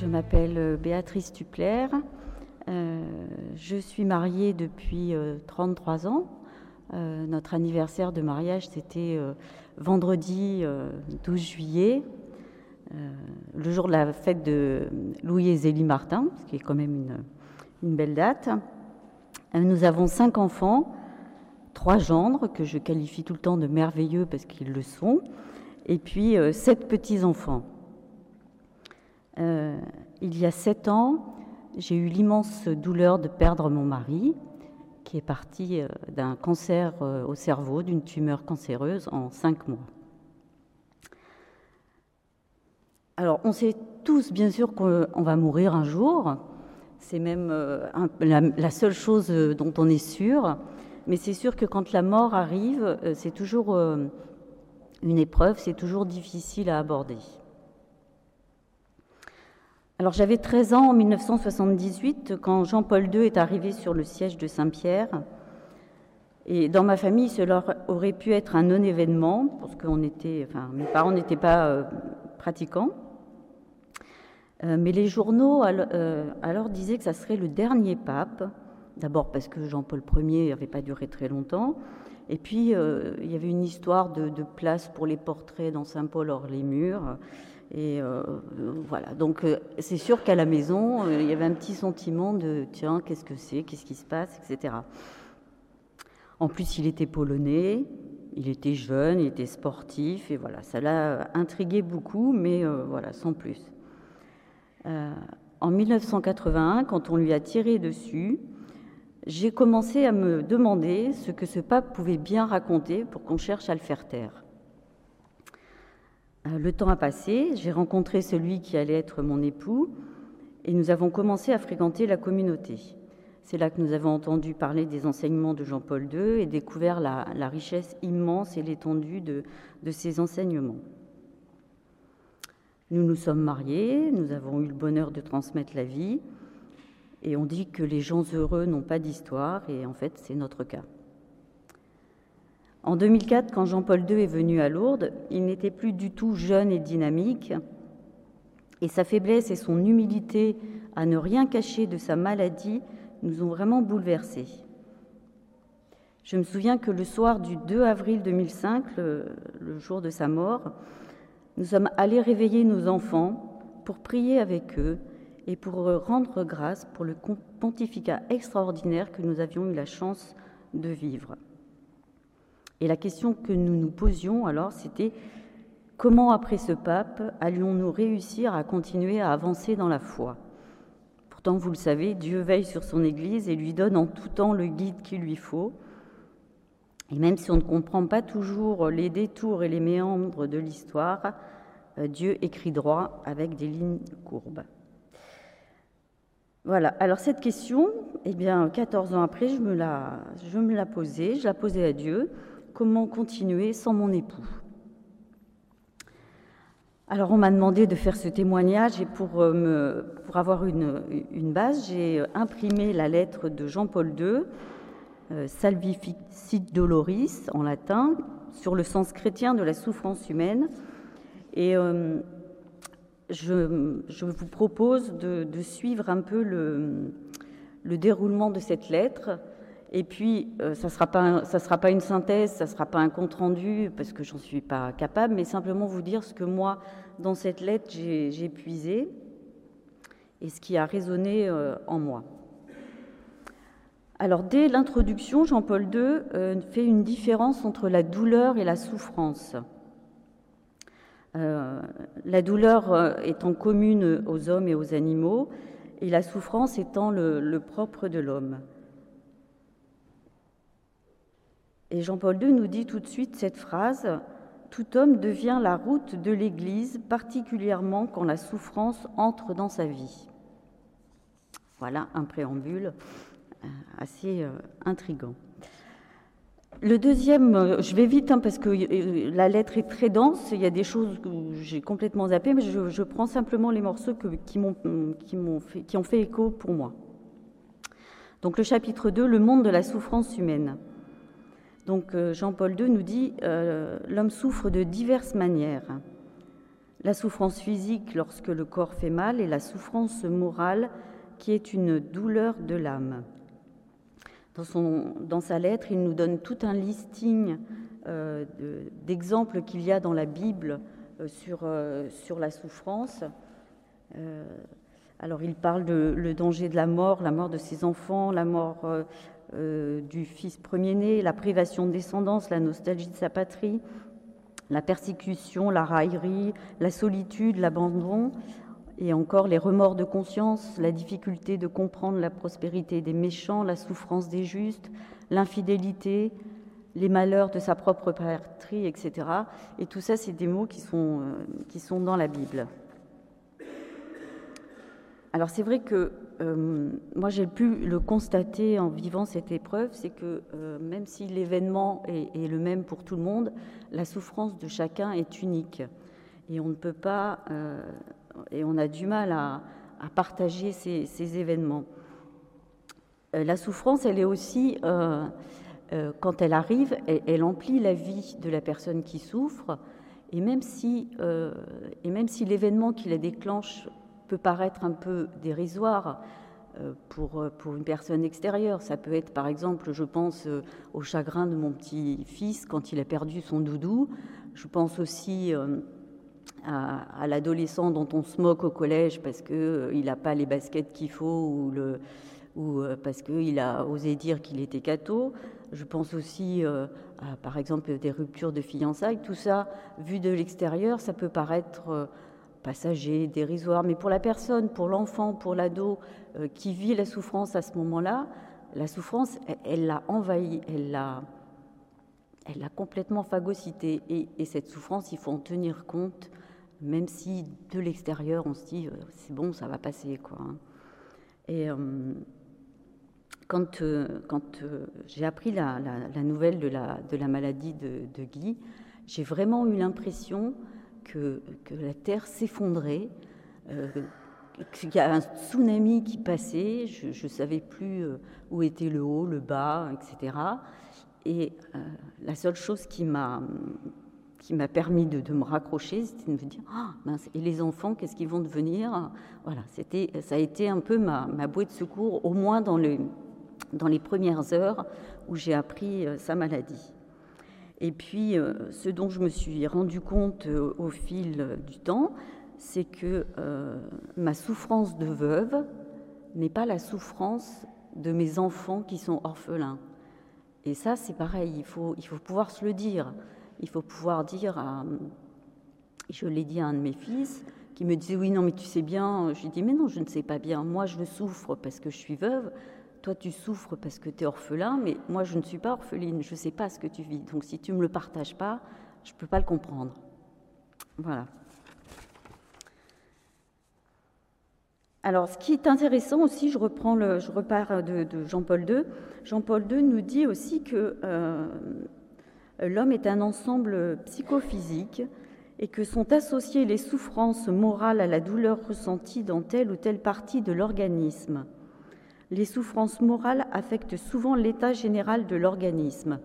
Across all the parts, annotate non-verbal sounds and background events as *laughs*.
je m'appelle Béatrice Tupler. Euh, je suis mariée depuis 33 ans. notre anniversaire de mariage, c'était vendredi 12 juillet, le jour de la fête de Louis et Zélie Martin, ce qui est quand même une, une belle date. Nous avons cinq enfants, trois gendres que je qualifie tout le temps de merveilleux parce qu'ils le sont, et puis sept petits-enfants. Euh, il y a sept ans, j'ai eu l'immense douleur de perdre mon mari, qui est parti euh, d'un cancer euh, au cerveau, d'une tumeur cancéreuse en cinq mois. Alors, on sait tous, bien sûr, qu'on va mourir un jour. C'est même la, seule chose dont on est sûr. Mais c'est sûr que quand la mort arrive, c'est toujours une épreuve, c'est toujours difficile à aborder. Alors j'avais 13 ans en 1978 quand Jean-Paul II est arrivé sur le siège de Saint-Pierre. Et dans ma famille, cela aurait pu être un non-événement, parce que enfin, mes parents n'étaient pas euh, pratiquants. Euh, mais les journaux euh, alors disaient que ça serait le dernier pape, d'abord parce que Jean-Paul Ier n'avait pas duré très longtemps, et puis il y avait une histoire de place pour les portraits dans Saint-Paul hors les murs. Et euh, voilà, donc euh, c'est sûr qu'à la maison, euh, il y avait un petit sentiment de tiens, qu'est-ce que c'est, qu'est-ce qui se passe, etc. En plus, il était polonais, il était jeune, il était sportif, et voilà, ça l'a intrigué beaucoup, mais voilà, sans plus. en 1981, quand on lui a tiré dessus, j'ai commencé à me demander ce que ce pape pouvait bien raconter pour qu'on cherche à le faire taire. Euh, le temps a passé, j'ai rencontré celui qui allait être mon époux et nous avons commencé à fréquenter la communauté. C'est là que nous avons entendu parler des enseignements de Jean-Paul II et découvert la, richesse immense et l'étendue de, de ses enseignements. Nous nous sommes mariés, nous avons eu le bonheur de transmettre la vie, et on dit que les gens heureux n'ont pas d'histoire, et en fait c'est notre cas. En 2004, quand Jean-Paul II est venu à Lourdes, il n'était plus du tout jeune et dynamique, et sa faiblesse et son humilité à ne rien cacher de sa maladie nous ont vraiment bouleversés. Je me souviens que le soir du 2 avril 2005, le, jour de sa mort, nous sommes allés réveiller nos enfants pour prier avec eux et pour rendre grâce pour le pontificat extraordinaire que nous avions eu la chance de vivre. Et la question que nous nous posions alors, c'était comment, après ce pape, allions-nous réussir à continuer à avancer dans la foi? Pourtant, vous le savez, Dieu veille sur son Église et lui donne en tout temps le guide qu'il lui faut. Et même si on ne comprend pas toujours les détours et les méandres de l'histoire, euh, Dieu écrit droit avec des lignes courbes. Voilà, alors cette question, eh bien, 14 ans après, je me la, je me la posais, je la posais à Dieu comment continuer sans mon époux. Alors on m'a demandé de faire ce témoignage et pour, euh, avoir une, base, j'ai imprimé la lettre de Jean-Paul II, euh, Salvificit Doloris en latin, sur le sens chrétien de la souffrance humaine. Et euh, je, vous propose de, suivre un peu le déroulement de cette lettre et puis, euh, ça ne sera, pas une synthèse, ça ne sera pas un compte-rendu, parce que j'en suis pas capable, mais simplement vous dire ce que moi, dans cette lettre, j'ai puisé et ce qui a résonné euh, en moi. Alors, dès l'introduction, Jean-Paul II euh, fait une différence entre la douleur et la souffrance. la douleur étant commune aux hommes et aux animaux, et la souffrance étant le propre de l'homme. Et Jean-Paul II nous dit tout de suite cette phrase Tout homme devient la route de l'Église, particulièrement quand la souffrance entre dans sa vie. Voilà un préambule euh, assez euh, intrigant. Le deuxième, euh, je vais vite hein, parce que la lettre est très dense, il y a des choses que j'ai complètement zappées, mais je, prends simplement les morceaux qui, fait, qui ont fait écho pour moi. Donc le chapitre 2, le monde de la souffrance humaine. Donc euh, Jean-Paul II nous dit euh, l'homme souffre de diverses manières. la souffrance physique lorsque le corps fait mal et la souffrance morale qui est une douleur de l'âme. Dans, sa lettre, il nous donne tout un listing euh, d'exemples qu'il y a dans la Bible sur, sur la souffrance. alors il parle de le danger de la mort, la mort de ses enfants, la mort du fils premier-né, la privation de descendance, la nostalgie de sa patrie, la persécution, la raillerie, la solitude, l'abandon, et encore les remords de conscience, la difficulté de comprendre la prospérité des méchants, la souffrance des justes, l'infidélité, les malheurs de sa propre patrie, etc. Et tout ça, c'est des mots qui sont, euh, dans la Bible. Alors c'est vrai que euh, moi j'ai pu le constater en vivant cette épreuve, c'est que euh, même si l'événement est, le même pour tout le monde, la souffrance de chacun est unique. Et on ne peut pas et on a du mal à, partager ces, événements. Euh, la souffrance, elle est aussi, euh, euh, quand elle arrive, elle, emplit la vie de la personne qui souffre, et même si, et même si l'événement qui la déclenche peut paraître un peu dérisoire, pour, pour, une personne extérieure. Ça peut être, par exemple, je pense au chagrin de mon petit-fils quand il a perdu son doudou. Je pense aussi à, l'adolescent dont on se moque au collège parce qu'il euh, n'a pas les baskets qu'il faut ou, le, ou euh, parce qu'il a osé dire qu'il était catho. Je pense aussi euh, à, par exemple, des ruptures de fiançailles. Tout ça, vu de l'extérieur, ça peut paraître passager, dérisoire, mais pour la personne, pour l'enfant, pour l'ado qui vit la souffrance à ce moment-là, la souffrance, elle l'a envahi, elle l'a elle complètement phagocyté. Et, et, cette souffrance, il faut en tenir compte même si de l'extérieur on se dit euh, c'est bon, ça va passer. Hein. Et euh, quand, euh, quand j'ai appris la, nouvelle de la, de la maladie de, Guy, j'ai vraiment eu l'impression que, la Terre s'effondrait, qu'il y a un tsunami qui passait, je ne savais plus où était le haut, le bas, etc. Et la seule chose qui m'a qui m'a permis de, me raccrocher, c'était de me dire ah, mince, et les enfants, qu'est-ce qu'ils vont devenir? Voilà, ça a été un peu ma, ma bouée de secours, au moins dans, le, dans les premières heures où j'ai appris euh, sa maladie. Et puis, euh, ce dont je me suis rendu compte euh, au fil du temps, c'est que ma souffrance de veuve n'est pas la souffrance de mes enfants qui sont orphelins. Et ça, c'est pareil, il faut, il faut pouvoir se le dire. Il faut pouvoir dire, je l'ai dit à un de mes fils, qui me disait oui non mais tu sais bien, je lui dis mais non je ne sais pas bien, moi je souffre parce que je suis veuve, toi tu souffres parce que tu es orphelin, mais moi je ne suis pas orpheline, je ne sais pas ce que tu vis, donc si tu ne me le partages pas, je ne peux pas le comprendre. Voilà. Alors, ce qui est intéressant aussi, je reprends le, repars de, Jean-Paul II. Jean-Paul II nous dit aussi que euh, l'homme est un ensemble psychophysique et que sont associées les souffrances morales à la douleur ressentie dans telle ou telle partie de l'organisme. Les souffrances morales affectent souvent l'état général de l'organisme.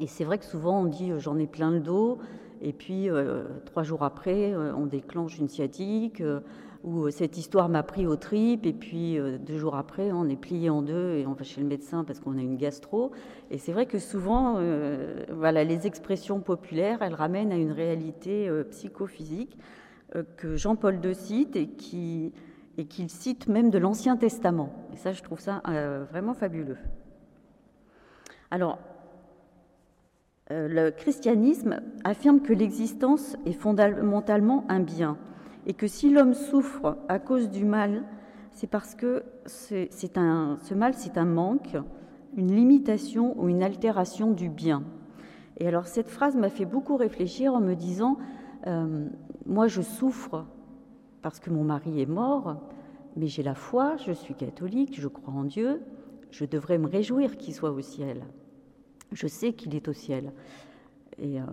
Et c'est vrai que souvent on dit euh, j'en ai plein le dos, et puis euh, trois jours après euh, on déclenche une sciatique, euh, cette histoire m'a pris aux tripes, et puis deux jours après, on est plié en deux et on va chez le médecin parce qu'on a une gastro. Et c'est vrai que souvent, voilà, les expressions populaires, elles ramènent à une réalité psychophysique que Jean-Paul II cite et qui et qu'il cite même de l'Ancien Testament. Et ça, je trouve ça vraiment fabuleux. Alors, le christianisme affirme que l'existence est fondamentalement un bien et que si l'homme souffre à cause du mal, c'est parce que c'est un, ce mal, c'est un manque, une limitation ou une altération du bien. Et alors cette phrase m'a fait beaucoup réfléchir en me disant, euh, moi je souffre parce que mon mari est mort, mais j'ai la foi, je suis catholique, je crois en Dieu, je devrais me réjouir qu'il soit au ciel. Je sais qu'il est au ciel. Et euh,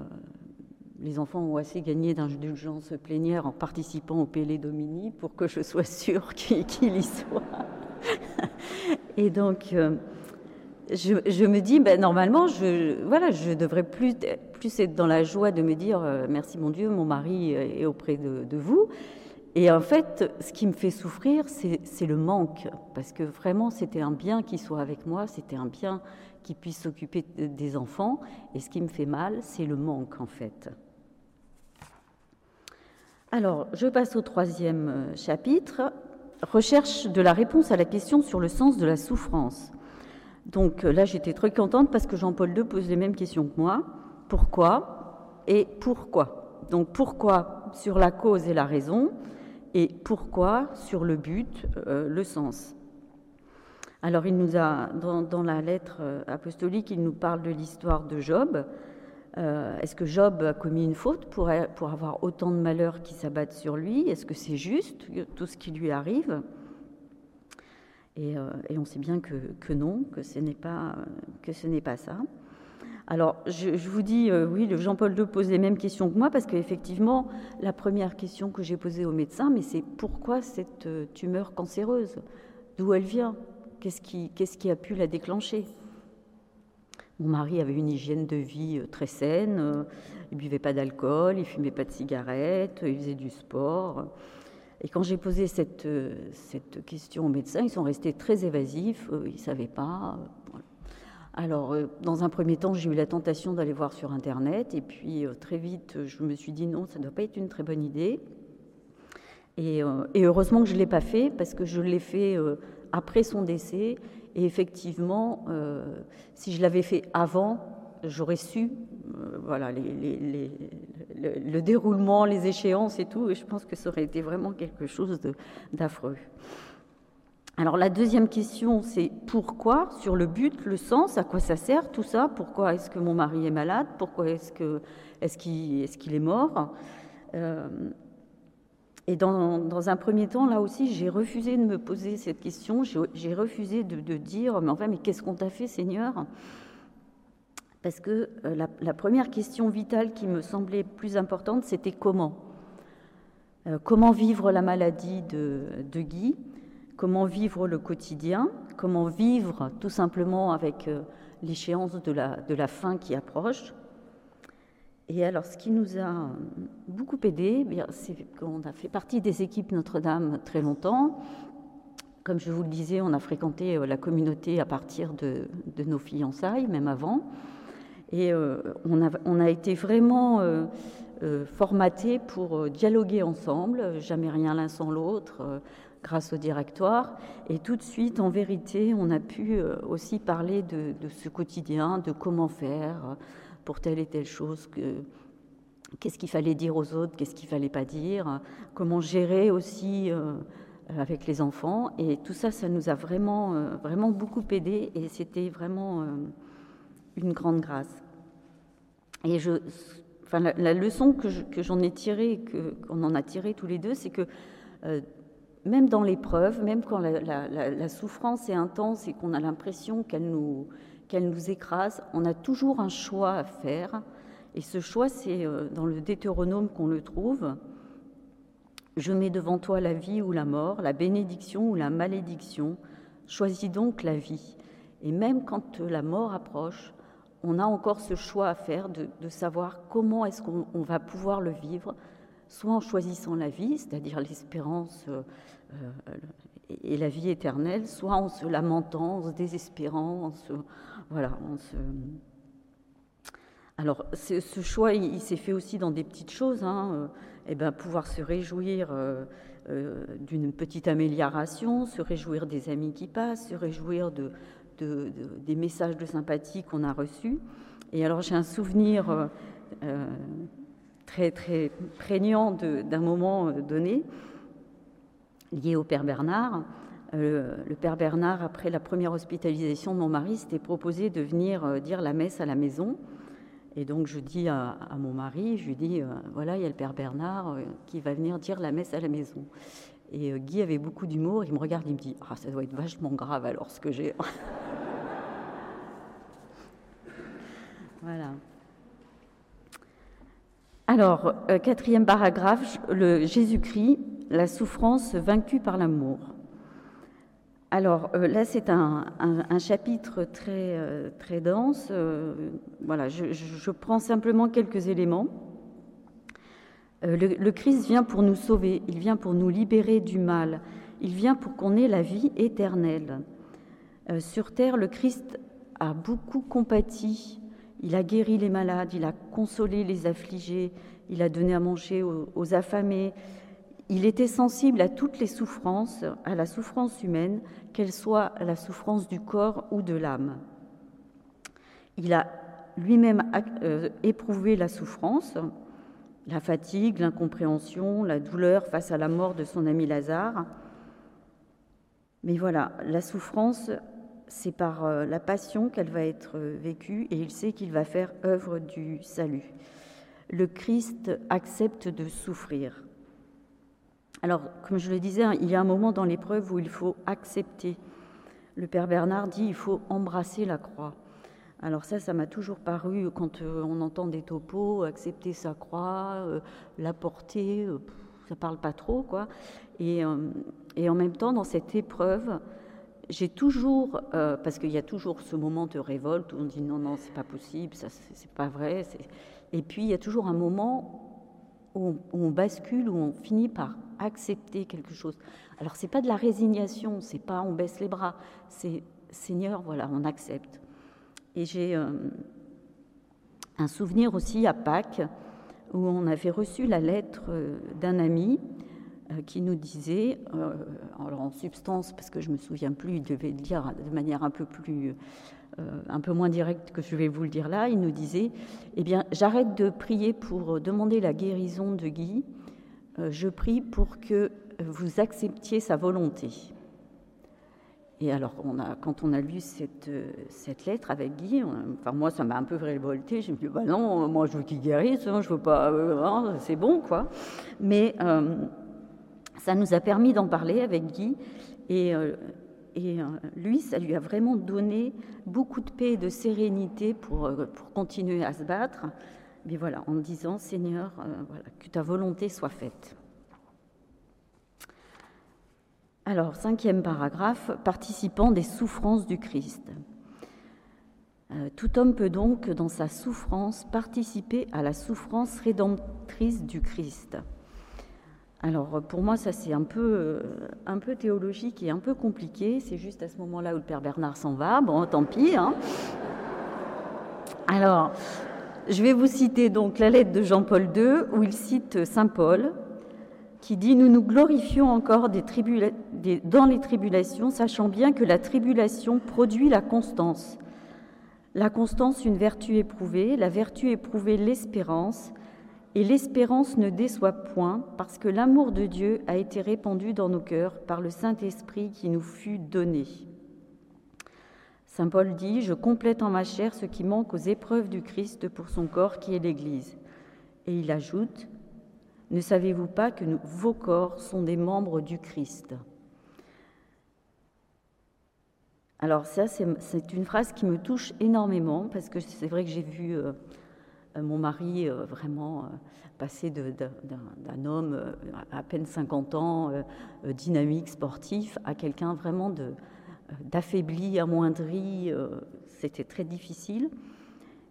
les enfants ont assez gagné d'indulgence plénière en participant au Pélé Domini pour que je sois sûre *laughs* qu'il y soit. *laughs* Et donc, euh, je, me dis, ben, normalement, je, voilà, je devrais plus, être dans la joie de me dire, euh, merci mon Dieu, mon mari est auprès de, vous. Et en fait, ce qui me fait souffrir, c'est le manque, parce que vraiment, c'était un bien qui soit avec moi, c'était un bien qui puisse s'occuper des enfants, et ce qui me fait mal, c'est le manque, en fait. Alors, je passe au troisième euh, chapitre, recherche de la réponse à la question sur le sens de la souffrance. Donc euh, là, j'étais très contente parce que Jean-Paul II pose les mêmes questions que moi. Pourquoi et pourquoi? Donc pourquoi sur la cause et la raison et pourquoi sur le but, euh, le sens? Alors il nous a, dans, la lettre euh, apostolique, il nous parle de l'histoire de Job. Est-ce que Job a commis une faute pour, pour avoir autant de malheurs qui s'abattent sur lui? Est-ce que c'est juste tout ce qui lui arrive? Euh, et, on sait bien que, non, que ce n'est pas, que pas ça. Alors, je, vous dis, euh, oui, Jean-Paul II pose les mêmes questions que moi, parce qu'effectivement, la première question que j'ai posée au médecin, mais c'est pourquoi cette euh, tumeur cancéreuse? D'où elle vient? Qu'est-ce qui, a pu la déclencher? Mon mari avait une hygiène de vie très saine, il buvait pas d'alcool, il fumait pas de cigarettes, il faisait du sport. Et quand j'ai posé cette, euh, cette, question aux médecins, ils sont restés très évasifs, euh, ils ne savaient pas. Alors, euh, dans un premier temps, j'ai eu la tentation d'aller voir sur Internet, et puis très vite, je me suis dit non, ça ne doit pas être une très bonne idée. Et, et heureusement que je ne l'ai pas fait, parce que je l'ai fait après son décès, et effectivement, si je l'avais fait avant, j'aurais su voilà, les, le, déroulement, les échéances et tout, et je pense que ça aurait été vraiment quelque chose d'affreux. Alors la deuxième question, c'est pourquoi Sur le but, le sens, à quoi ça sert tout ça? Pourquoi est-ce que mon mari est malade? Pourquoi est-ce qu'il est, mort? Euh, Et dans, un premier temps, là aussi, j'ai refusé de me poser cette question. J'ai refusé de, de, dire, mais enfin, mais qu'est-ce qu'on t'a fait, Seigneur? Parce que euh, la, première question vitale qui me semblait plus importante, c'était comment? Euh, Comment vivre la maladie de, Guy? Comment vivre le quotidien Comment vivre tout simplement avec euh, l'échéance de la, de la fin qui approche et alors, ce qui nous a beaucoup aidé, eh c'est qu'on a fait partie des équipes Notre-Dame très longtemps. Comme je vous le disais, on a fréquenté la communauté à partir de, de nos fiançailles, même avant. Et euh, on, a, on, a, été vraiment euh, euh, formatés pour dialoguer ensemble, jamais rien l'un sans l'autre, grâce au directoire. Et tout de suite, en vérité, on a pu aussi parler de, ce quotidien, de comment faire pour telle et telle chose. Qu'est-ce qu'il fallait dire aux autres, qu'est-ce qu'il fallait pas dire, comment gérer aussi avec les enfants. Et tout ça, ça nous a vraiment, vraiment beaucoup aidé et c'était vraiment une grande grâce. Et je, enfin, la, leçon que, j'en ai tirée, qu'on en a tiré tous les deux, c'est que euh, même dans l'épreuve, même quand la, souffrance est intense et qu'on a l'impression qu'elle nous, qu'elle nous écrase, on a toujours un choix à faire. Et ce choix, c'est euh, dans le Deutéronome qu'on le trouve. Je mets devant toi la vie ou la mort, la bénédiction ou la malédiction. Choisis donc la vie. Et même quand la mort approche, on a encore ce choix à faire de, savoir comment est-ce qu'on va pouvoir le vivre, soit en choisissant la vie, c'est-à-dire l'espérance euh, euh, et la vie éternelle, soit en se lamentant, en se désespérant, en se, voilà, Alors, ce choix, il, s'est fait aussi dans des petites choses. Hein, euh, eh ben, pouvoir se réjouir d'une petite amélioration, se réjouir des amis qui passent, se réjouir de, des messages de sympathie qu'on a reçus. Et alors j'ai un souvenir euh, euh, très très prégnant d'un moment euh, donné lié au Père Bernard. le Père Bernard, après la première hospitalisation de mon mari, s'était proposé de venir dire la messe à la maison. Et donc je dis à, mon mari, je lui dis, voilà, il y a le Père Bernard qui va venir dire la messe à la maison. Et Guy avait beaucoup d'humour, il me regarde, il me dit, ah, ça doit être vachement grave alors ce que j'ai. *laughs* Voilà. Alors, euh, quatrième paragraphe, le Jésus-Christ, la souffrance vaincue par l'amour. Alors là, c'est un, chapitre très, très dense. voilà, je, prends simplement quelques éléments. le, Christ vient pour nous sauver, il vient pour nous libérer du mal, il vient pour qu'on ait la vie éternelle. sur terre, le Christ a beaucoup compati, il a guéri les malades, il a consolé les affligés, il a donné à manger aux, affamés. Il était sensible à toutes les souffrances, à la souffrance humaine, qu'elle soit la souffrance du corps ou de l'âme. Il a lui-même euh, éprouvé la souffrance, la fatigue, l'incompréhension, la douleur face à la mort de son ami Lazare. Mais voilà, la souffrance c'est par euh, la passion qu'elle va être euh, vécue et il sait qu'il va faire œuvre du salut. Le Christ accepte de souffrir. Alors, comme je le disais, hein, il y a un moment dans l'épreuve où il faut accepter. Le Père Bernard dit il faut embrasser la croix. Alors ça, ça m'a toujours paru quand euh, on entend des topos, accepter sa croix, la porter, ça parle pas trop, quoi. Et, et en même temps, dans cette épreuve, j'ai toujours, euh, parce qu'il y a toujours ce moment de révolte où on dit non, non, c'est pas possible, ça, c'est pas vrai. Et puis il y a toujours un moment où on, bascule, où on finit par accepter quelque chose. Alors c'est pas de la résignation, c'est pas on baisse les bras, c'est Seigneur, voilà, on accepte. Et j'ai euh, un souvenir aussi à Pâques où on avait reçu la lettre euh, d'un ami euh, qui nous disait, euh, en substance, parce que je me souviens plus, il devait le dire de manière un peu plus, un peu moins directe que je vais vous le dire là. Il nous disait, eh bien, j'arrête de prier pour demander la guérison de Guy. Je prie pour que vous acceptiez sa volonté. Et alors, quand on a lu cette, cette lettre avec Guy, enfin moi, ça m'a un peu révolté. Je me dit, bah non, moi, je veux qu'il guérisse, hein, je veux pas, hein, c'est bon, quoi. Mais ça nous a permis d'en parler avec Guy et, euh, euh, lui, ça lui a vraiment donné beaucoup de paix et de sérénité euh, pour continuer à se battre. Mais voilà, en disant Seigneur, voilà, que ta volonté soit faite. Alors, cinquième paragraphe, participant des souffrances du Christ. tout homme peut donc, dans sa souffrance, participer à la souffrance rédemptrice du Christ. Alors pour moi, ça c'est un peu, euh, un peu théologique et un peu compliqué. C'est juste à ce moment-là où le Père Bernard s'en va. Bon, tant pis. Hein. Alors, je vais vous citer donc la lettre de Jean-Paul II où il cite Saint Paul qui dit Nous nous glorifions encore dans les tribulations, sachant bien que la tribulation produit la constance. La constance, une vertu éprouvée, la vertu éprouvée, l'espérance, et l'espérance ne déçoit point, parce que l'amour de Dieu a été répandu dans nos cœurs par le Saint-Esprit qui nous fut donné. Saint Paul dit, Je complète en ma chair ce qui manque aux épreuves du Christ pour son corps qui est l'Église. Et il ajoute, Ne savez-vous pas que vos corps sont des membres du Christ? Alors ça, c'est une phrase qui me touche énormément, parce que c'est vrai que j'ai vu... Euh, mon mari euh, vraiment euh, passé d'un homme à peine 50 ans, dynamique, sportif, à quelqu'un vraiment d'affaibli, amoindri. C'était très difficile.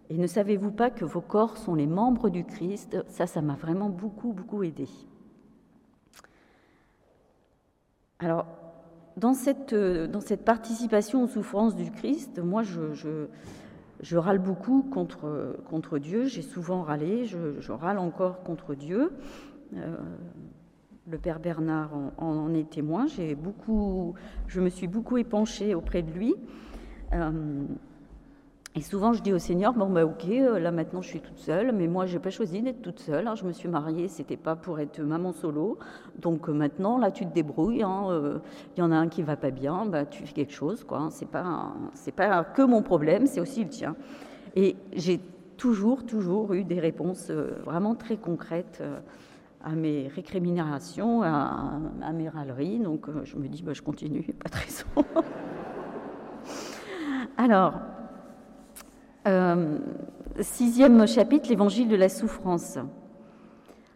Et ne savez-vous pas que vos corps sont les membres du Christ? Ça, ça m'a vraiment beaucoup, beaucoup aidé. Alors, dans cette, dans cette participation aux souffrances du Christ, moi, je râle beaucoup contre, contre Dieu, j'ai souvent râlé, je, râle encore contre Dieu. Euh, le père Bernard en, est témoin. J'ai beaucoup, je me suis beaucoup épanchée auprès de lui. Euh, et souvent, je dis au Seigneur, bon, bah, ok, euh, là maintenant je suis toute seule, mais moi, j'ai pas choisi d'être toute seule. Hein. je me suis mariée, c'était pas pour être maman solo. Donc euh, maintenant, là, tu te débrouilles. Il hein, y en a un qui va pas bien, bah, tu fais quelque chose, quoi. Hein. c'est pas, c'est pas que mon problème, c'est aussi le tien. Et j'ai toujours, toujours eu des réponses vraiment très concrètes à mes récriminations, à, mes râleries. Donc je me dis, bah, je continue, pas de raison. *laughs* Alors. Euh, sixième chapitre, l'évangile de la souffrance.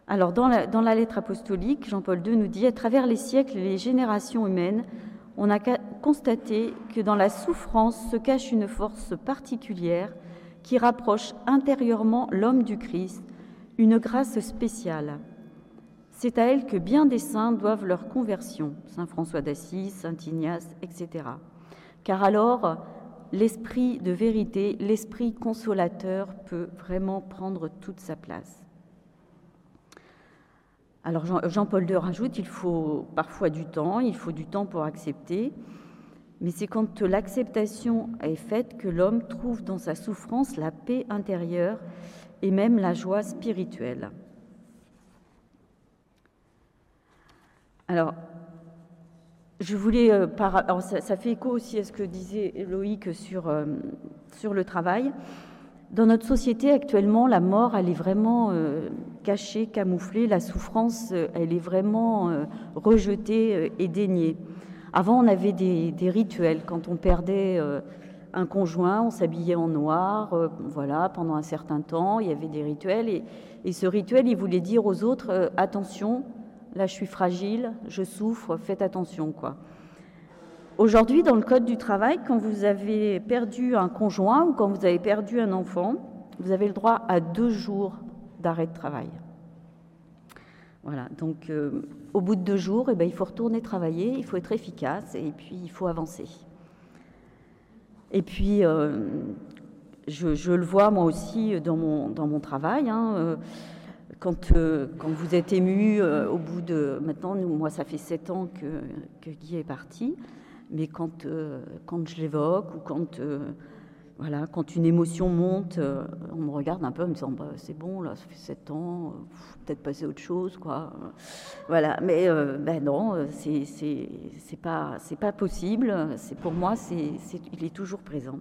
Alors, dans la, lettre apostolique, Jean-Paul II nous dit À travers les siècles et les générations humaines, on a constaté que dans la souffrance se cache une force particulière qui rapproche intérieurement l'homme du Christ, une grâce spéciale. C'est à elle que bien des saints doivent leur conversion, Saint François d'Assise, Saint Ignace, etc. Car alors, l'esprit de vérité, l'esprit consolateur peut vraiment prendre toute sa place. Alors Jean-Paul II rajoute, il faut parfois du temps, il faut du temps pour accepter, mais c'est quand l'acceptation est faite que l'homme trouve dans sa souffrance la paix intérieure et même la joie spirituelle. Alors, je voulais, euh, ça, fait écho aussi à ce que disait Loïc sur, euh, sur le travail. Dans notre société actuellement, la mort, elle est vraiment euh, cachée, camouflée. La souffrance, elle est vraiment rejetée et déniée. Avant, on avait des, rituels. Quand on perdait un conjoint, on s'habillait en noir, voilà, pendant un certain temps. Il y avait des rituels. Et, et ce rituel, il voulait dire aux autres attention, là je suis fragile, je souffre, faites attention quoi. Aujourd'hui, dans le Code du travail, quand vous avez perdu un conjoint ou quand vous avez perdu un enfant, vous avez le droit à deux jours d'arrêt de travail. Voilà, donc euh, au bout de deux jours, eh ben, il faut retourner travailler, il faut être efficace et puis il faut avancer. Et puis, euh, je, le vois moi aussi dans mon, travail. Hein, euh, quand, euh, quand vous êtes ému euh, au bout de... Maintenant, moi, ça fait sept ans que, que Guy est parti, mais quand, euh, quand je l'évoque ou quand, voilà, quand une émotion monte, on me regarde un peu en me disant bah, c'est bon, là, ça fait sept ans, peut-être passer autre chose, quoi. Voilà, mais ben non, c'est pas, pas possible. Pour moi, c'est il est toujours présent.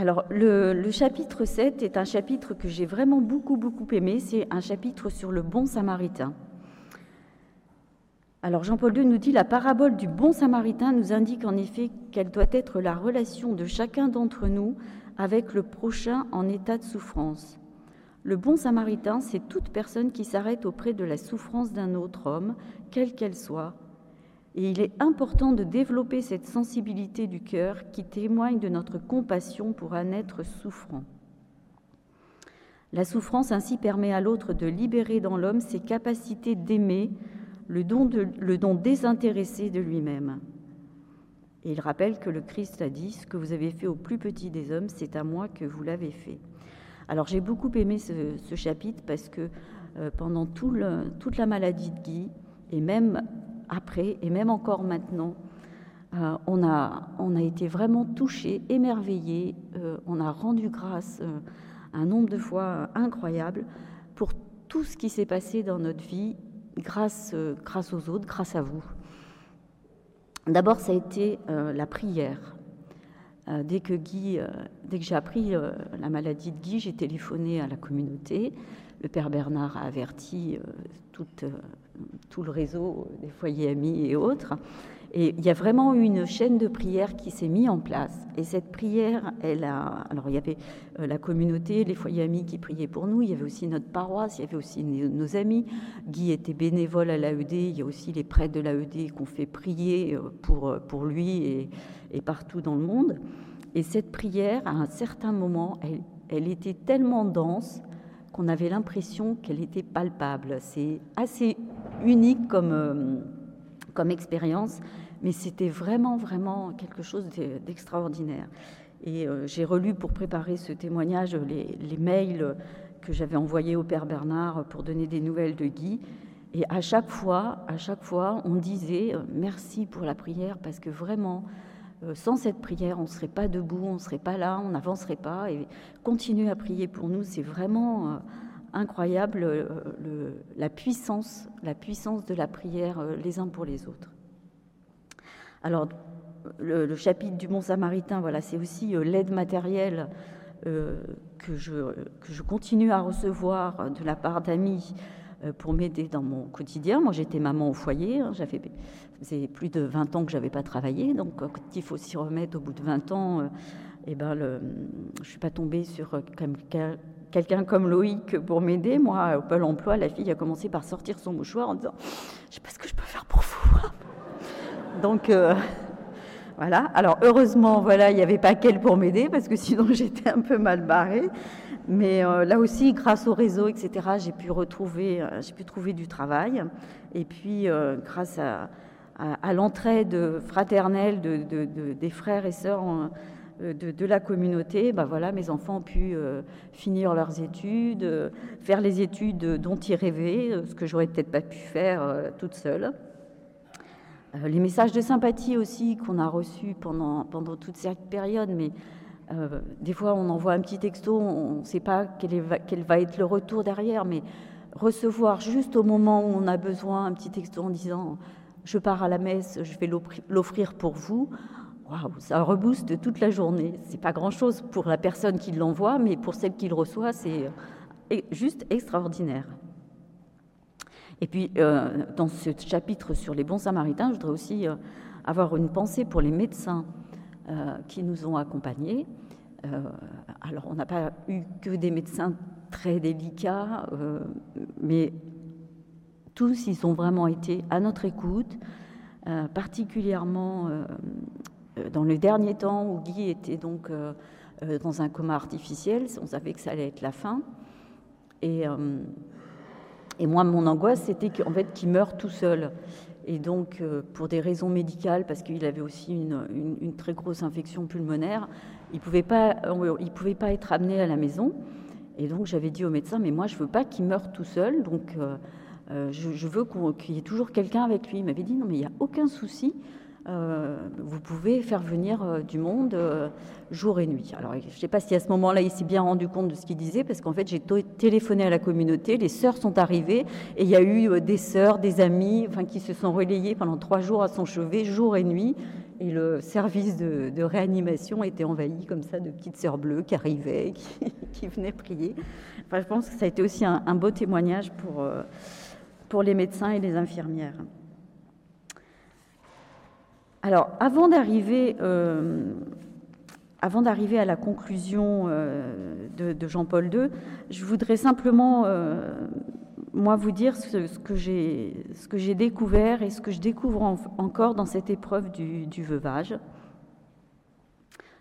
Alors, le, chapitre 7 est un chapitre que j'ai vraiment beaucoup, beaucoup aimé. C'est un chapitre sur le bon samaritain. Alors, Jean-Paul II nous dit La parabole du bon samaritain nous indique en effet quelle doit être la relation de chacun d'entre nous avec le prochain en état de souffrance. Le bon samaritain, c'est toute personne qui s'arrête auprès de la souffrance d'un autre homme, quelle qu'elle soit, et il est important de développer cette sensibilité du cœur qui témoigne de notre compassion pour un être souffrant. La souffrance ainsi permet à l'autre de libérer dans l'homme ses capacités d'aimer, le don, désintéressé de lui-même. Et il rappelle que le Christ a dit, ce que vous avez fait au plus petit des hommes, c'est à moi que vous l'avez fait. Alors j'ai beaucoup aimé ce, chapitre parce que euh, pendant toute la maladie de Guy, et même après, et même encore maintenant, euh, on, a, on a été vraiment touchés, émerveillés, euh, on a rendu grâce euh, un nombre de fois incroyable pour tout ce qui s'est passé dans notre vie grâce, grâce aux autres, grâce à vous. D'abord, ça a été la prière. dès que Guy, dès que j'ai appris la maladie de Guy, j'ai téléphoné à la communauté. Le père Bernard a averti toute tout le réseau des foyers amis et autres. Et il y a vraiment une chaîne de prière qui s'est mise en place. Et cette prière, elle. Alors, il y avait euh, la communauté, les foyers amis qui priaient pour nous. Il y avait aussi notre paroisse, il y avait aussi nos, amis. Guy était bénévole à l'AED. Il y a aussi les prêtres de l'AED qu'on fait prier euh, pour, euh, pour lui et, et, partout dans le monde. Et cette prière, à un certain moment, elle, elle était tellement dense qu'on avait l'impression qu'elle était palpable. C'est assez unique comme, euh, comme expérience, mais c'était vraiment, vraiment quelque chose d'extraordinaire. Et euh, j'ai relu pour préparer ce témoignage les, les mails que j'avais envoyés au Père Bernard pour donner des nouvelles de Guy. Et à chaque fois, à chaque fois, on disait euh, merci pour la prière parce que vraiment, sans cette prière, on ne serait pas debout, on ne serait pas là, on n'avancerait pas. Et continuer à prier pour nous, c'est vraiment incroyable euh, la puissance, la puissance de la prière euh, les uns pour les autres. Alors, le, chapitre du Bon Samaritain, voilà, c'est aussi euh, l'aide matérielle que, je, que je continue à recevoir de la part d'amis pour m'aider dans mon quotidien. Moi, j'étais maman au foyer, hein, j'avais c'est plus de 20 ans que j'avais pas travaillé, donc quand il faut s'y remettre au bout de 20 ans, et eh ben je suis pas tombée sur quelqu'un comme Loïc pour m'aider. Moi, au Pôle emploi, la fille a commencé par sortir son mouchoir en disant Je sais pas ce que je peux faire pour vous. *laughs* Donc *laughs* voilà. Alors heureusement, voilà, il n'y avait pas qu'elle pour m'aider parce que sinon *laughs* j'étais un peu mal barrée. Mais là aussi, grâce au réseau, etc., j'ai pu retrouver, j'ai pu trouver du travail. Et puis, grâce à, à, l'entraide fraternelle de, des frères et sœurs de, la communauté, bah voilà, mes enfants ont pu euh, finir leurs études, euh, faire les études dont ils rêvaient, euh, ce que j'aurais peut-être pas pu faire toute seule. les messages de sympathie aussi qu'on a reçus pendant, pendant toute cette période, mais des fois on envoie un petit texto, on ne sait pas quel, quel va être le retour derrière, mais recevoir juste au moment où on a besoin un petit texto en disant je pars à la messe, je vais l'offrir pour vous. Waouh, ça rebooste toute la journée. C'est pas grand-chose pour la personne qui l'envoie, mais pour celle qui le reçoit, c'est euh, juste extraordinaire. Et puis, euh, dans ce chapitre sur les bons samaritains, je voudrais aussi euh, avoir une pensée pour les médecins qui nous ont accompagnés. alors, on n'a pas eu que des médecins très délicats, mais tous, ils ont vraiment été à notre écoute, particulièrement dans le dernier temps où Guy était donc dans un coma artificiel. On savait que ça allait être la fin. Et, moi, mon angoisse, c'était qu'en fait, qu'il meure tout seul. Et donc, pour des raisons médicales, parce qu'il avait aussi une, très grosse infection pulmonaire, il ne pouvait, pas, être amené à la maison. Et donc, j'avais dit au médecin, mais moi, je ne veux pas qu'il meure tout seul. Donc, euh, je, veux qu'il y ait toujours quelqu'un avec lui. Il m'avait dit non, mais il n'y a aucun souci. Euh, vous pouvez faire venir euh, du monde jour et nuit. Alors, je ne sais pas si à ce moment-là, il s'est bien rendu compte de ce qu'il disait, parce qu'en fait, j'ai téléphoné à la communauté, les sœurs sont arrivées, et il y a eu des sœurs, des amis, enfin, qui se sont relayés pendant trois jours à son chevet, jour et nuit, et le service de, réanimation était envahi comme ça de petites sœurs bleues qui arrivaient, *laughs* qui, venaient prier. Enfin, je pense que ça a été aussi un, beau témoignage pour pour les médecins et les infirmières. Alors, avant d'arriver, euh, avant d'arriver à la conclusion euh, de, Jean-Paul II, je voudrais simplement, euh, moi, vous dire ce, que j'ai découvert et ce que je découvre encore dans cette épreuve du, du, veuvage.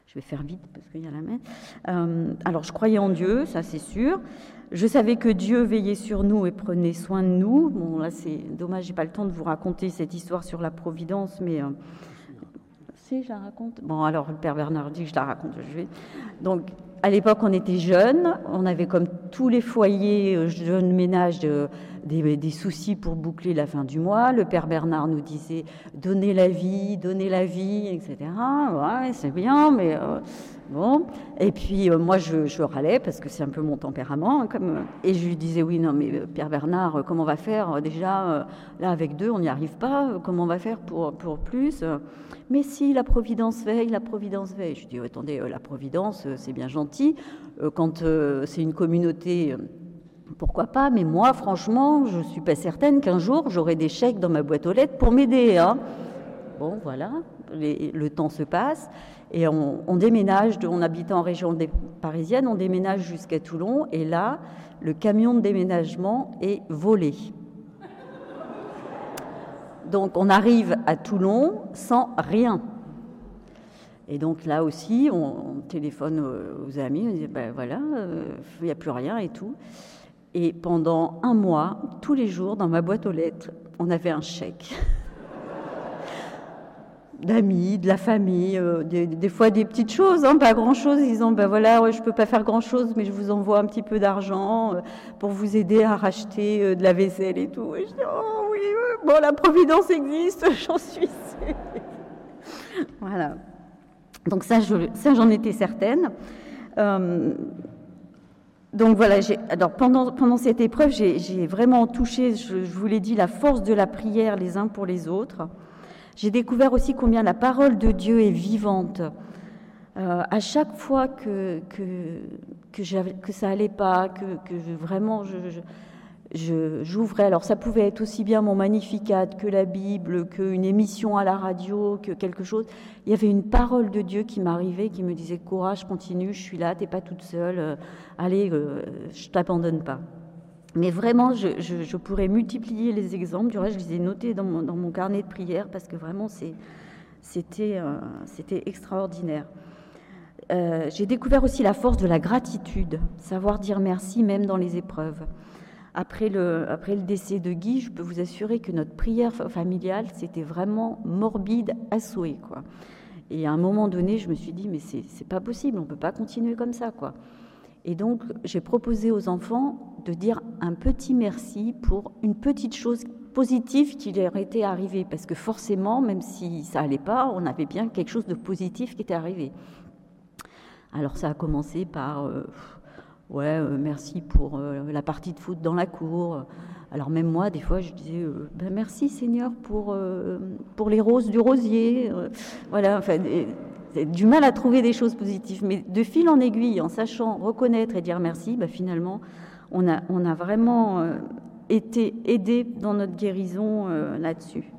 Je vais faire vite parce qu'il y a la main. alors, je croyais en Dieu, ça c'est sûr. Je savais que Dieu veillait sur nous et prenait soin de nous. Bon, là, c'est dommage, j'ai pas le temps de vous raconter cette histoire sur la providence, mais euh, si je la raconte. Bon, alors le père Bernard dit que je la raconte. Donc, à l'époque, on était jeunes, on avait comme tous les foyers euh, jeunes ménages des, soucis pour boucler la fin du mois. Le père Bernard nous disait donnez la vie, donnez la vie, etc. Ouais, c'est bien, mais euh, Bon, et puis euh, moi je, râlais parce que c'est un peu mon tempérament, hein, comme, et je lui disais oui non mais euh, Pierre Bernard, euh, comment on va faire déjà là avec deux on n'y arrive pas, comment on va faire pour pour plus Mais si la providence veille, la providence veille. Je dis attendez la providence c'est bien gentil quand c'est une communauté. Pourquoi pas Mais moi, franchement, je suis pas certaine qu'un jour j'aurai des chèques dans ma boîte aux lettres pour m'aider. Hein. Bon, voilà, le temps se passe. Et on, déménage, on habite en région parisienne, on déménage jusqu'à Toulon, et là, le camion de déménagement est volé. Donc on arrive à Toulon sans rien. Et donc là aussi, on, téléphone aux, amis, on dit ben voilà, euh, il n'y a plus rien et tout. Et pendant un mois, tous les jours, dans ma boîte aux lettres, on avait un chèque. *laughs* d'amis, de la famille, euh, des, fois des petites choses, hein, pas grand-chose. Ils ont, ben voilà, ouais, je peux pas faire grand-chose, mais je vous envoie un petit peu d'argent euh, pour vous aider à racheter euh, de la vaisselle et tout. Et je dis, oh oui, bon, la providence existe, *laughs* j'en suis sûre. voilà. Donc ça, ça j'en étais certaine. donc voilà, alors pendant, pendant cette épreuve, j'ai vraiment touché, je vous l'ai dit, la force de la prière les uns pour les autres. J'ai découvert aussi combien la parole de Dieu est vivante. Euh, à chaque fois que, que, que, ça allait pas, que, que vraiment je, j'ouvrais, alors ça pouvait être aussi bien mon magnificat que la Bible, qu'une émission à la radio, que quelque chose. Il y avait une parole de Dieu qui m'arrivait, qui me disait courage, continue, je suis là, t'es pas toute seule, euh, allez, euh, je t'abandonne pas. Mais vraiment, je, pourrais multiplier les exemples. Du reste, je les ai notés dans mon, carnet de prière parce que vraiment, c'était extraordinaire. Euh, j'ai découvert aussi la force de la gratitude, savoir dire merci même dans les épreuves. Après le, après le décès de Guy, je peux vous assurer que notre prière familiale, c'était vraiment morbide à souhait. Quoi. Et à un moment donné, je me suis dit, mais c'est pas possible, on ne peut pas continuer comme ça. Quoi. Et donc, j'ai proposé aux enfants de dire un petit merci pour une petite chose positive qui leur était arrivée. Parce que forcément, même si ça allait pas, on avait bien quelque chose de positif qui était arrivé. Alors ça a commencé par euh, ouais euh, merci pour euh, la partie de foot dans la cour. Alors même moi des fois je disais ben, merci Seigneur pour pour les roses du rosier. voilà enfin du mal à trouver des choses positives mais de fil en aiguille en sachant reconnaître et dire merci ben, finalement on a vraiment été aidé dans notre guérison là-dessus.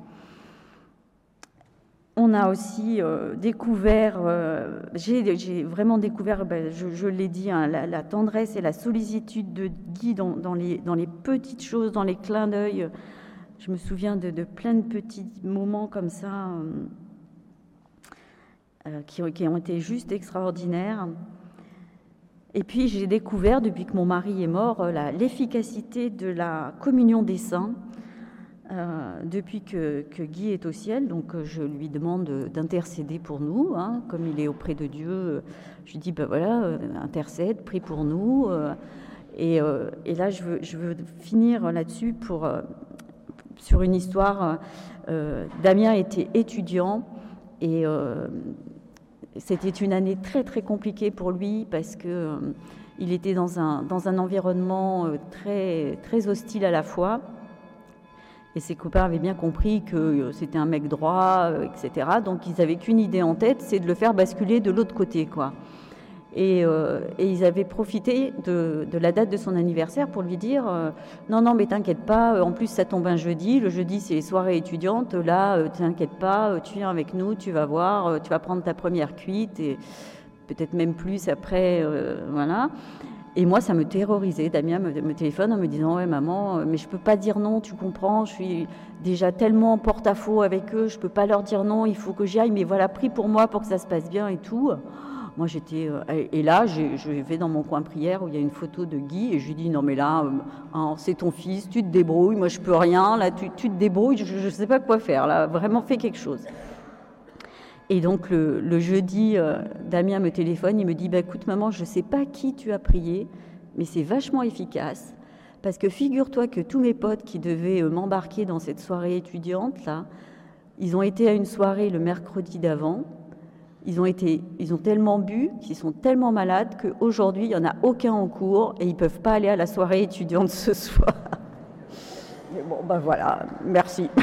On a aussi euh, découvert, euh, j'ai vraiment découvert, ben, je, l'ai dit, hein, la, tendresse et la sollicitude de Guy dans, les, petites choses, dans les clins d'œil. Je me souviens de, plein de petits moments comme ça euh, qui, qui, ont été juste extraordinaires. Et puis j'ai découvert, depuis que mon mari est mort, l'efficacité de la communion des saints euh, depuis que, Guy est au ciel, donc euh, je lui demande d'intercéder pour nous, hein, comme il est auprès de Dieu. Euh, je lui dis, ben voilà, intercède, prie pour nous. Et, là, je veux, je veux finir là-dessus pour sur une histoire. Damien était étudiant et c'était une année très très compliquée pour lui parce que il était dans un, dans un environnement très, très hostile à la fois. Et ses copains avaient bien compris que euh, c'était un mec droit, euh, etc. Donc ils avaient qu'une idée en tête, c'est de le faire basculer de l'autre côté, quoi. Et, euh, ils avaient profité de, la date de son anniversaire pour lui dire non non mais t'inquiète pas en plus ça tombe un jeudi le jeudi c'est les soirées étudiantes là t'inquiète pas tu viens avec nous tu vas voir tu vas prendre ta première cuite et peut-être même plus après voilà et moi, ça me terrorisait. Damien me, téléphone en me disant Ouais, maman, euh, mais je peux pas dire non, tu comprends, je suis déjà tellement porte-à-faux avec eux, je peux pas leur dire non, il faut que j'y aille, mais voilà, prie pour moi pour que ça se passe bien et tout. Moi, j'étais. Euh, et là, je vais dans mon coin prière où il y a une photo de Guy et je lui dis Non, mais là, euh, hein, c'est ton fils, tu te débrouilles, moi, je peux rien, là, tu, te débrouilles, je ne sais pas quoi faire, là, vraiment, fais quelque chose. Et donc le, jeudi, euh, Damien me téléphone, il me dit bah, écoute maman, je ne sais pas qui tu as prié, mais c'est vachement efficace. Parce que figure-toi que tous mes potes qui devaient m'embarquer dans cette soirée étudiante, là, ils ont été à une soirée le mercredi d'avant. Ils ont, été, ils ont tellement bu qu'ils sont tellement malades qu'aujourd'hui, il n'y en a aucun en cours et ils ne peuvent pas aller à la soirée étudiante ce soir. *laughs* Mais bon, ben voilà, merci. *laughs*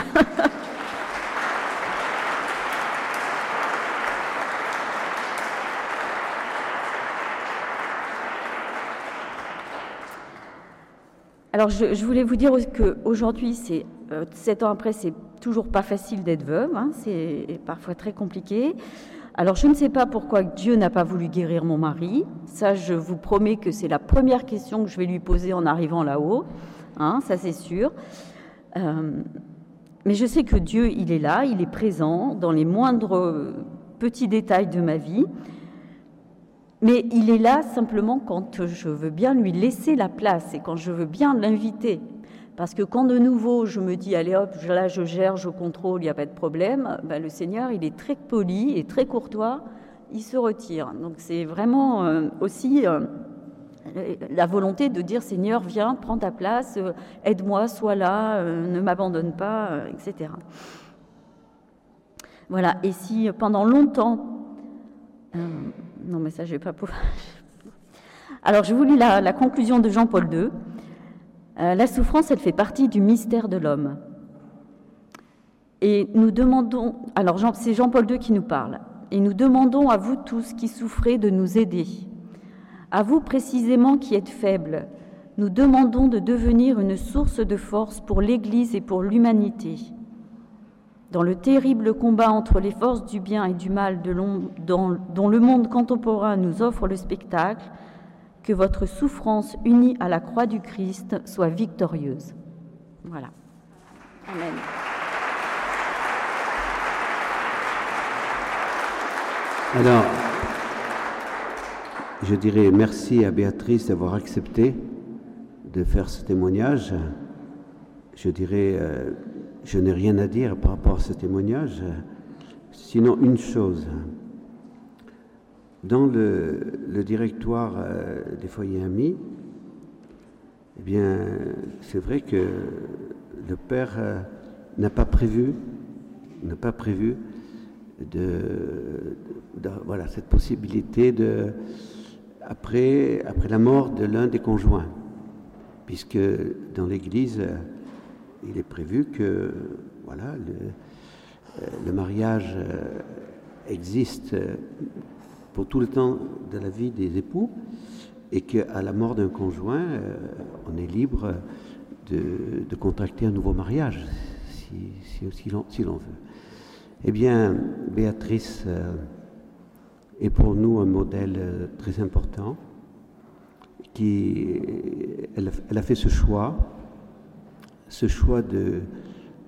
Alors, je, voulais vous dire qu'aujourd'hui, c'est euh, sept ans après, c'est toujours pas facile d'être veuve, hein, c'est parfois très compliqué. Alors, je ne sais pas pourquoi Dieu n'a pas voulu guérir mon mari. Ça, je vous promets que c'est la première question que je vais lui poser en arrivant là-haut. Hein, ça, c'est sûr. Euh, mais je sais que Dieu, il est là, il est présent dans les moindres petits détails de ma vie. Mais il est là simplement quand je veux bien lui laisser la place et quand je veux bien l'inviter. Parce que quand de nouveau je me dis, allez hop, là je gère, je contrôle, il n'y a pas de problème, ben, le Seigneur, il est très poli et très courtois, il se retire. Donc c'est vraiment euh, aussi euh, la volonté de dire, Seigneur, viens, prends ta place, euh, aide-moi, sois là, ne m'abandonne pas, etc. Voilà, et si pendant longtemps, non, mais ça, je vais pas pouvoir. Alors, je vous lis la, conclusion de Jean-Paul II. Euh, la souffrance, elle fait partie du mystère de l'homme. Et nous demandons, alors c'est Jean-Paul II qui nous parle, et nous demandons à vous tous qui souffrez de nous aider. À vous précisément qui êtes faibles, nous demandons de devenir une source de force pour l'Église et pour l'humanité dans le terrible combat entre les forces du bien et du mal dont le monde contemporain nous offre le spectacle, que votre souffrance unie à la croix du Christ soit victorieuse. Voilà. Amen. Alors, je dirais merci à Béatrice d'avoir accepté de faire ce témoignage. Je dirais, euh, je n'ai rien à dire par rapport à ce témoignage, sinon une chose. Dans le, directoire euh, des foyers amis, eh bien, c'est vrai que le père euh, n'a pas prévu, n'a pas prévu de, voilà cette possibilité de après après la mort de l'un des conjoints, puisque dans l'Église il est prévu que voilà le, le mariage existe pour tout le temps de la vie des époux et qu'à la mort d'un conjoint, euh, on est libre de, contracter un nouveau mariage, si, si, l'on veut. Eh bien, Béatrice euh, est pour nous un modèle euh, très important. Qui, elle, a fait ce choix, ce choix de,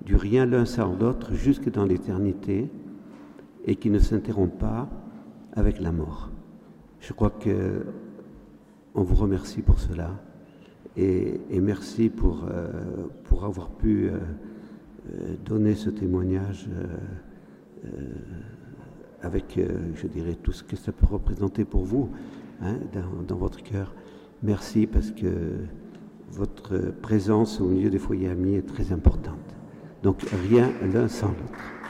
du rien l'un sans l'autre jusque dans l'éternité et qui ne s'interrompt pas avec la mort. Je crois que on vous remercie pour cela et, merci pour, euh, pour avoir pu euh, euh, donner ce témoignage avec, je dirais, tout ce que ça peut représenter pour vous hein, dans, dans, votre cœur. Merci parce que votre présence au milieu des foyers amis est très importante. Donc rien l'un sans l'autre.